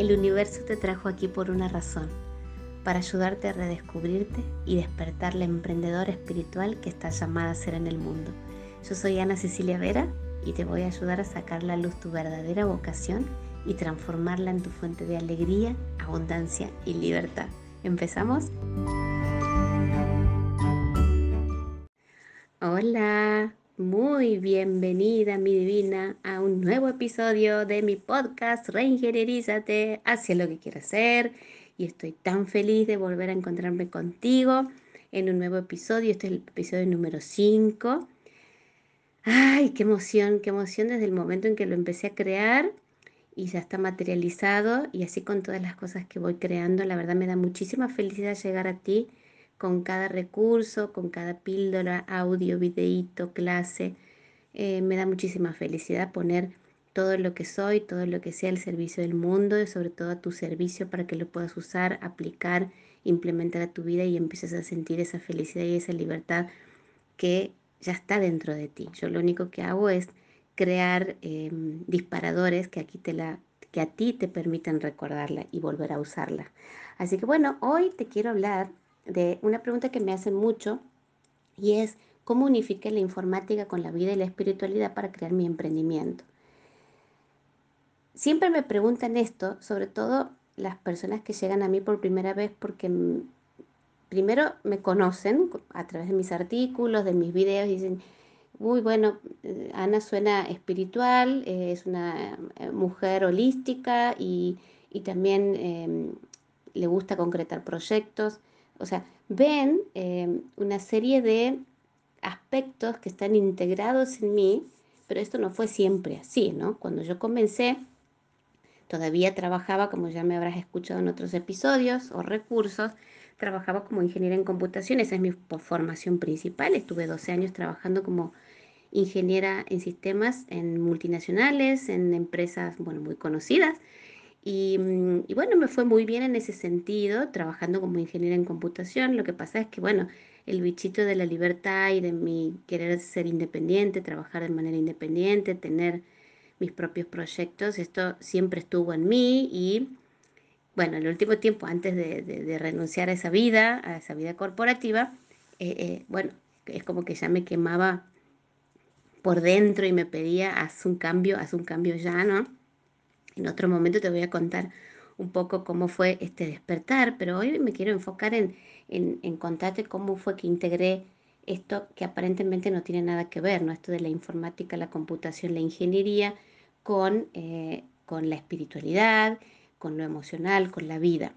El universo te trajo aquí por una razón, para ayudarte a redescubrirte y despertar la emprendedora espiritual que estás llamada a ser en el mundo. Yo soy Ana Cecilia Vera y te voy a ayudar a sacar la luz tu verdadera vocación y transformarla en tu fuente de alegría, abundancia y libertad. ¿Empezamos? Hola, muy bienvenida mi divina a un nuevo episodio de mi podcast Reingenierízate hacia lo que quieras hacer y estoy tan feliz de volver a encontrarme contigo en un nuevo episodio, este es el episodio número 5. Ay, qué emoción, qué emoción desde el momento en que lo empecé a crear y ya está materializado. Y así con todas las cosas que voy creando, la verdad me da muchísima felicidad llegar a ti con cada recurso, con cada píldora, audio, videíto, clase. Eh, me da muchísima felicidad poner todo lo que soy, todo lo que sea el servicio del mundo y sobre todo a tu servicio para que lo puedas usar, aplicar, implementar a tu vida y empieces a sentir esa felicidad y esa libertad que ya está dentro de ti. Yo lo único que hago es crear em, disparadores que, aquí te la, que a ti te permitan recordarla y volver a usarla. Así que bueno, hoy te quiero hablar de una pregunta que me hacen mucho y es cómo unifique la informática con la vida y la espiritualidad para crear mi emprendimiento. Siempre me preguntan esto, sobre todo las personas que llegan a mí por primera vez porque primero me conocen a través de mis artículos, de mis videos y dicen, uy, bueno, Ana suena espiritual, eh, es una eh, mujer holística y, y también em, le gusta concretar proyectos. O sea, ven em, una serie de aspectos que están integrados en mí, pero esto no fue siempre así, ¿no? Cuando yo comencé, todavía trabajaba, como ya me habrás escuchado en otros episodios o recursos, trabajaba como ingeniera en computación, esa es mi formación principal, estuve 12 años trabajando como ingeniera en sistemas en multinacionales, en empresas, bueno, muy conocidas, Mm, y, bueno, me fue muy bien en ese sentido, trabajando como ingeniera en computación. Lo que pasa es que, bueno, el bichito de la libertad y de mi querer ser independiente, trabajar de manera independiente, tener mis propios proyectos, esto siempre estuvo en mí y, bueno, el último tiempo, antes de, renunciar a esa vida, a esa vida corporativa, eh, eh, bueno, es como que ya me quemaba por dentro y me pedía, haz un cambio, haz un cambio ya, ¿no? En otro momento te voy a contar un poco cómo fue este despertar, pero hoy me quiero enfocar en, en, contarte cómo fue que integré esto que aparentemente no tiene nada que ver, ¿no? Esto de la informática, la computación, la ingeniería, con, eh, con la espiritualidad, con lo emocional, con la vida.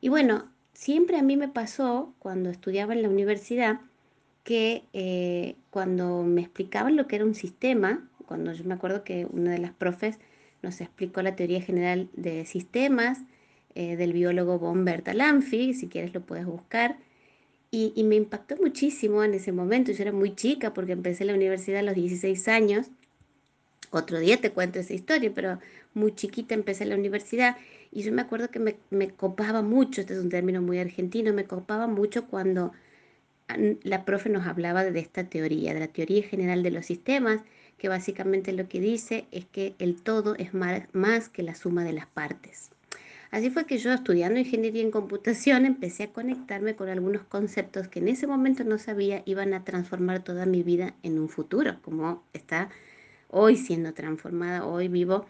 Y bueno, siempre a mí me pasó cuando estudiaba en la universidad que eh, cuando me explicaban lo que era un sistema, cuando yo me acuerdo que una de las profes nos explicó la teoría general de sistemas eh, del biólogo von Bertalanffy, si quieres lo puedes buscar. Y, me impactó muchísimo en ese momento. Yo era muy chica porque empecé la universidad a los 16 años. Otro día te cuento esa historia, pero muy chiquita empecé la universidad y yo me acuerdo que me, me copaba mucho, este es un término muy argentino, me copaba mucho cuando la profe nos hablaba de esta teoría, de la teoría general de los sistemas, que básicamente lo que dice es que el todo es más que la suma de las partes. Así fue que yo estudiando ingeniería en computación empecé a conectarme con algunos conceptos que en ese momento no sabía iban a transformar toda mi vida en un futuro, como está hoy siendo transformada, hoy vivo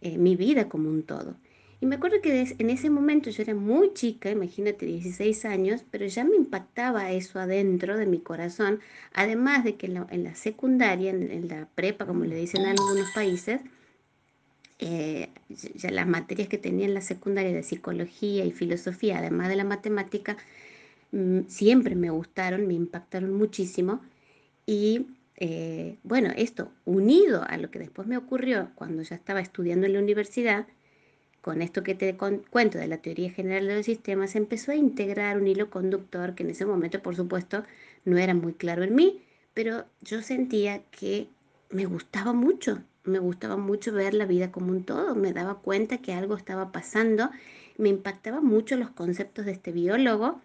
eh, mi vida como un todo. Y me acuerdo que en ese momento yo era muy chica, imagínate 16 años, pero ya me impactaba eso adentro de mi corazón, además de que en la, secundaria, en, la prepa, como le dicen en algunos países, eh, ya las materias que tenía en la secundaria de psicología y filosofía, además de la matemática, mm, siempre me gustaron, me impactaron muchísimo. Y eh, bueno, esto unido a lo que después me ocurrió cuando ya estaba estudiando en la universidad, con esto que te cuento de la teoría general de los sistemas, empezó a integrar un hilo conductor que en ese momento, por supuesto, no era muy claro en mí, pero yo sentía que me gustaba mucho, me gustaba mucho ver la vida como un todo, me daba cuenta que algo estaba pasando, me impactaban mucho los conceptos de este biólogo,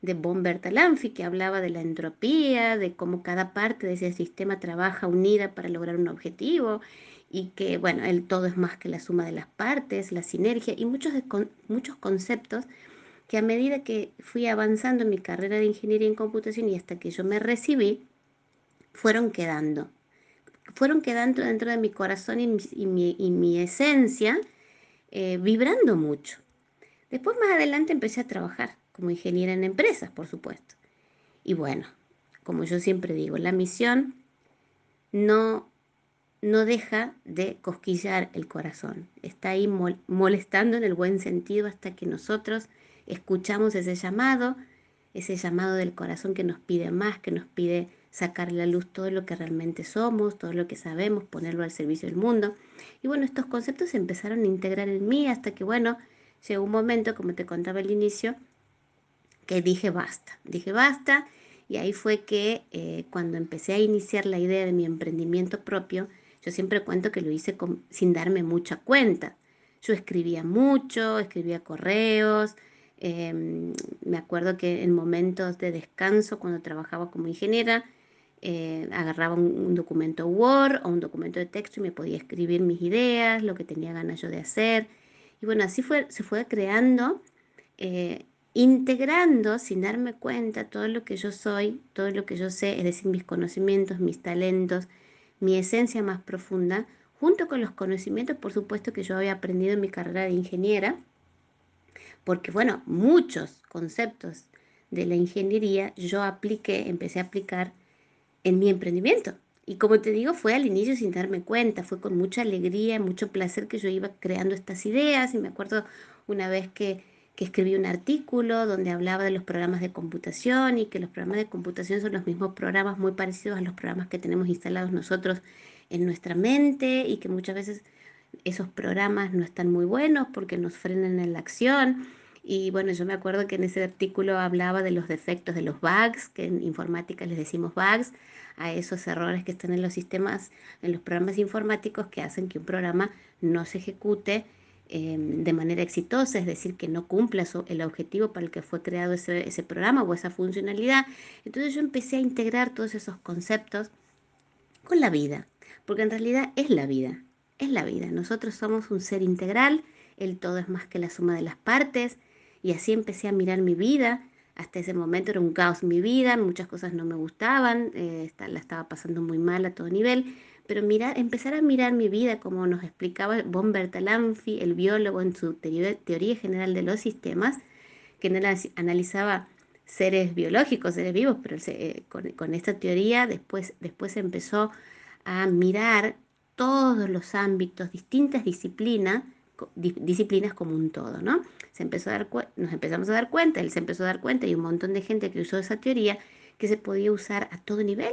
de von Bertalanffy, que hablaba de la entropía, de cómo cada parte de ese sistema trabaja unida para lograr un objetivo, y que, bueno, el todo es más que la suma de las partes, la sinergia y muchos, muchos conceptos que a medida que fui avanzando en mi carrera de ingeniería en computación y hasta que yo me recibí, fueron quedando. Fueron quedando dentro de mi corazón y mi, esencia, eh, vibrando mucho. Después más adelante empecé a trabajar como ingeniera en empresas, por supuesto. Y bueno, como yo siempre digo, la misión no no deja de cosquillar el corazón. Está ahí molestando en el buen sentido hasta que nosotros escuchamos ese llamado, ese llamado del corazón que nos pide más, que nos pide sacar a la luz todo lo que realmente somos, todo lo que sabemos, ponerlo al servicio del mundo. Y bueno, estos conceptos se empezaron a integrar en mí hasta que, bueno, llegó un momento, como te contaba al inicio, que dije basta, dije basta. Y ahí fue que eh, cuando empecé a iniciar la idea de mi emprendimiento propio, yo siempre cuento que lo hice sin darme mucha cuenta. Yo escribía mucho, escribía correos. Em, me acuerdo que en momentos de descanso, cuando trabajaba como ingeniera, eh, agarraba un, documento Word o un documento de texto y me podía escribir mis ideas, lo que tenía ganas yo de hacer. Y bueno, así fue, se fue creando, eh, integrando sin darme cuenta todo lo que yo soy, todo lo que yo sé, es decir, mis conocimientos, mis talentos, mi esencia más profunda, junto con los conocimientos, por supuesto, que yo había aprendido en mi carrera de ingeniera, porque, bueno, muchos conceptos de la ingeniería yo apliqué, empecé a aplicar en mi emprendimiento. Y como te digo, fue al inicio sin darme cuenta, fue con mucha alegría, mucho placer que yo iba creando estas ideas. Y me acuerdo una vez que que escribí un artículo donde hablaba de los programas de computación y que los programas de computación son los mismos programas muy parecidos a los programas que tenemos instalados nosotros en nuestra mente y que muchas veces esos programas no están muy buenos porque nos frenan en la acción. Y bueno, yo me acuerdo que en ese artículo hablaba de los defectos de los bugs, que en informática les decimos bugs, a esos errores que están en los sistemas, en los programas informáticos que hacen que un programa no se ejecute Em, de manera exitosa, es decir, que no cumpla el objetivo para el que fue creado ese, programa o esa funcionalidad. Entonces yo empecé a integrar todos esos conceptos con la vida, porque en realidad es la vida, es la vida. Nosotros somos un ser integral, el todo es más que la suma de las partes, y así empecé a mirar mi vida. Hasta ese momento era un caos mi vida, muchas cosas no me gustaban, eh, la estaba pasando muy mal a todo nivel, pero mirar, empezar a mirar mi vida, como nos explicaba von Bertalanffy, el biólogo en su teoría, general de los sistemas, que analizaba seres biológicos, seres vivos, pero eh, con, esta teoría después, después empezó a mirar todos los ámbitos, distintas disciplinas, disciplinas como un todo, ¿no? Se empezó a dar nos empezamos a dar cuenta, él se empezó a dar cuenta y un montón de gente que usó esa teoría que se podía usar a todo nivel,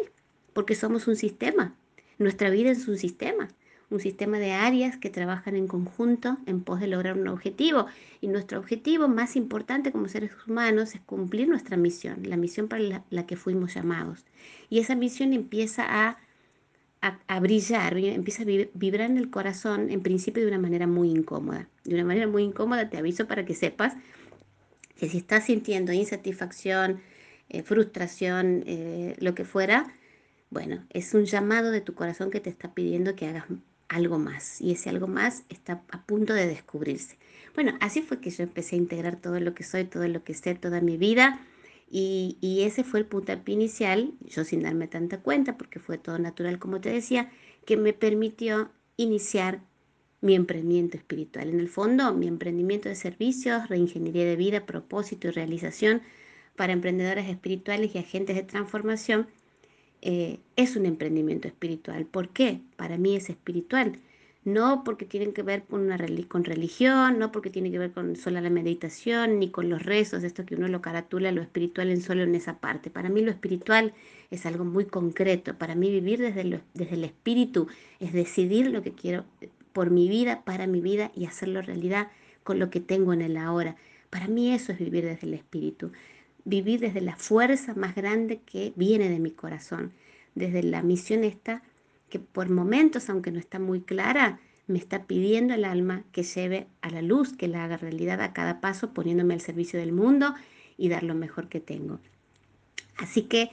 porque somos un sistema, nuestra vida es un sistema, un sistema de áreas que trabajan en conjunto en pos de lograr un objetivo. Y nuestro objetivo más importante como seres humanos es cumplir nuestra misión, la misión para la, que fuimos llamados. Y esa misión empieza a, a, brillar, empieza a vibrar en el corazón, en principio de una manera muy incómoda. De una manera muy incómoda, te aviso para que sepas que si estás sintiendo insatisfacción, eh, frustración, eh, lo que fuera, bueno, es un llamado de tu corazón que te está pidiendo que hagas algo más y ese algo más está a punto de descubrirse. Bueno, así fue que yo empecé a integrar todo lo que soy, todo lo que sé, toda mi vida y, ese fue el puntapié inicial, yo sin darme tanta cuenta porque fue todo natural como te decía, que me permitió iniciar mi emprendimiento espiritual. En el fondo, mi emprendimiento de servicios, reingeniería de vida, propósito y realización para emprendedores espirituales y agentes de transformación eh, es un emprendimiento espiritual. ¿Por qué? Para mí es espiritual. No porque tienen que ver con, una con religión, no porque tiene que ver con solo la meditación, ni con los rezos, esto que uno lo caratula lo espiritual en solo en esa parte. Para mí lo espiritual es algo muy concreto. Para mí vivir desde, desde el espíritu es decidir lo que quiero por mi vida, para mi vida y hacerlo realidad con lo que tengo en el ahora. Para mí eso es vivir desde el espíritu vivir desde la fuerza más grande que viene de mi corazón, desde la misión esta que por momentos, aunque no está muy clara, me está pidiendo el alma que lleve a la luz, que la haga realidad a cada paso, poniéndome al servicio del mundo y dar lo mejor que tengo. Así que,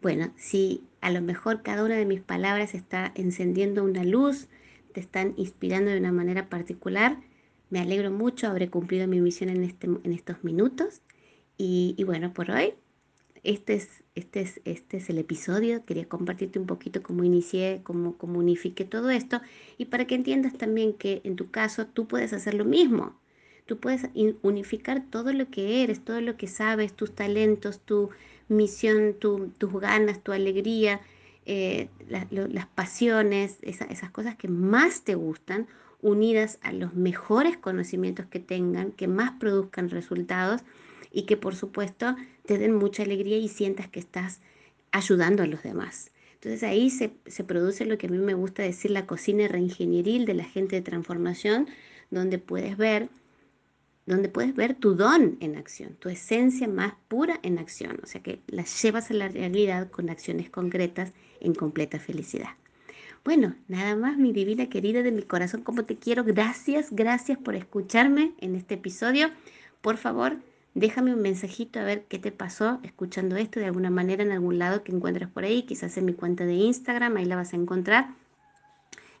bueno, si a lo mejor cada una de mis palabras está encendiendo una luz, te están inspirando de una manera particular. Me alegro mucho, habré cumplido mi misión en, este, en estos minutos. Y, bueno, por hoy este es, este, es, este es el episodio. Quería compartirte un poquito cómo inicié, cómo, cómo todo esto y para que entiendas también que en tu caso tú puedes hacer lo mismo. Tú puedes unificar todo lo que eres, todo lo que sabes, tus talentos, tu misión, tus ganas, tu alegría, eh, las pasiones, esas cosas que más te gustan, unidas a los mejores conocimientos que tengan, que más produzcan resultados y que por supuesto te den mucha alegría y sientas que estás ayudando a los demás. Entonces ahí se, produce lo que a mí me gusta decir la cocina reingenieril de la gente de transformación, donde puedes ver donde puedes ver tu don en acción, tu esencia más pura en acción, o sea que la llevas a la realidad con acciones concretas en completa felicidad. Bueno, nada más, mi divina querida de mi corazón, como te quiero, gracias, gracias por escucharme en este episodio. Por favor, Déjame un mensajito a ver qué te pasó escuchando esto de alguna manera en algún lado que encuentres por ahí, quizás en mi cuenta de Instagram, ahí la vas a encontrar,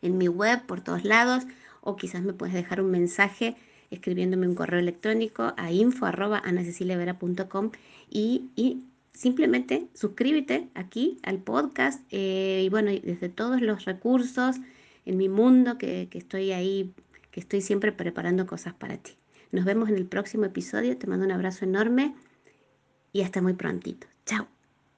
en mi web, por todos lados, o quizás me puedes dejar un mensaje escribiéndome un correo electrónico a info.anaceciliavera.com y, y simplemente suscríbete aquí al podcast. Eh, y bueno, desde todos los recursos en mi mundo que, que estoy ahí, que estoy siempre preparando cosas para ti. Nos vemos en el próximo episodio. Te mando un abrazo enorme y hasta muy prontito. Chao.